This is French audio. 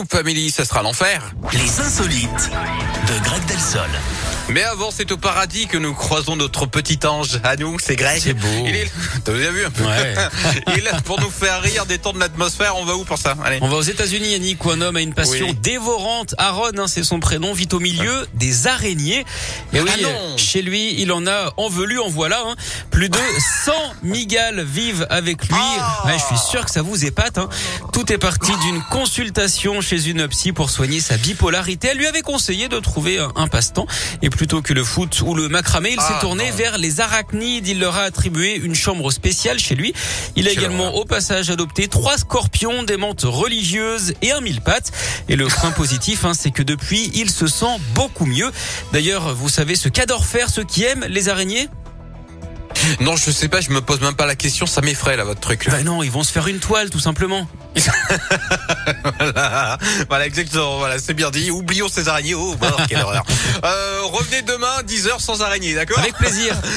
Scoop Family, ça sera l'enfer. Les insolites de Greg Delsol. Mais avant, c'est au paradis que nous croisons notre petit ange. À nous, c'est Greg. C'est beau. Il est, t'as bien vu un peu. Ouais. Il est là pour nous faire rire, détendre l'atmosphère. On va où pour ça? Allez. On va aux États-Unis, Yannick, où un homme a une passion Oui. dévorante. Aaron, hein, c'est son prénom, vit au milieu des araignées. Et oui, Ah non. chez lui, il en a envelu, en voilà. hein. Plus de 100 migales vivent avec lui. Ah. Ouais, je suis sûr que ça vous épate. hein. Tout est parti d'une consultation chez une psy pour soigner sa bipolarité. Elle lui avait conseillé de trouver un, un passe-temps. Et plutôt que le foot ou le macramé, il Ah, s'est tourné non. vers les arachnides. Il leur a attribué une chambre spéciale chez lui. Il a également au passage adopté trois scorpions, des menthes religieuses et un mille pattes. Et le point positif, hein, c'est que depuis, il se sent beaucoup mieux. D'ailleurs, vous savez ce qu'adorent faire ceux qui aiment les araignées? Non, je sais pas, je me pose même pas la question. Ça m'effraie, là, votre truc. Là. Bah non, ils vont se faire une toile, tout simplement. Voilà, voilà, exactement. Voilà, c'est bien dit. Oublions ces araignées. Oh, bah, quelle horreur. Euh, revenez demain, 10h sans araignées, d'accord? Avec plaisir.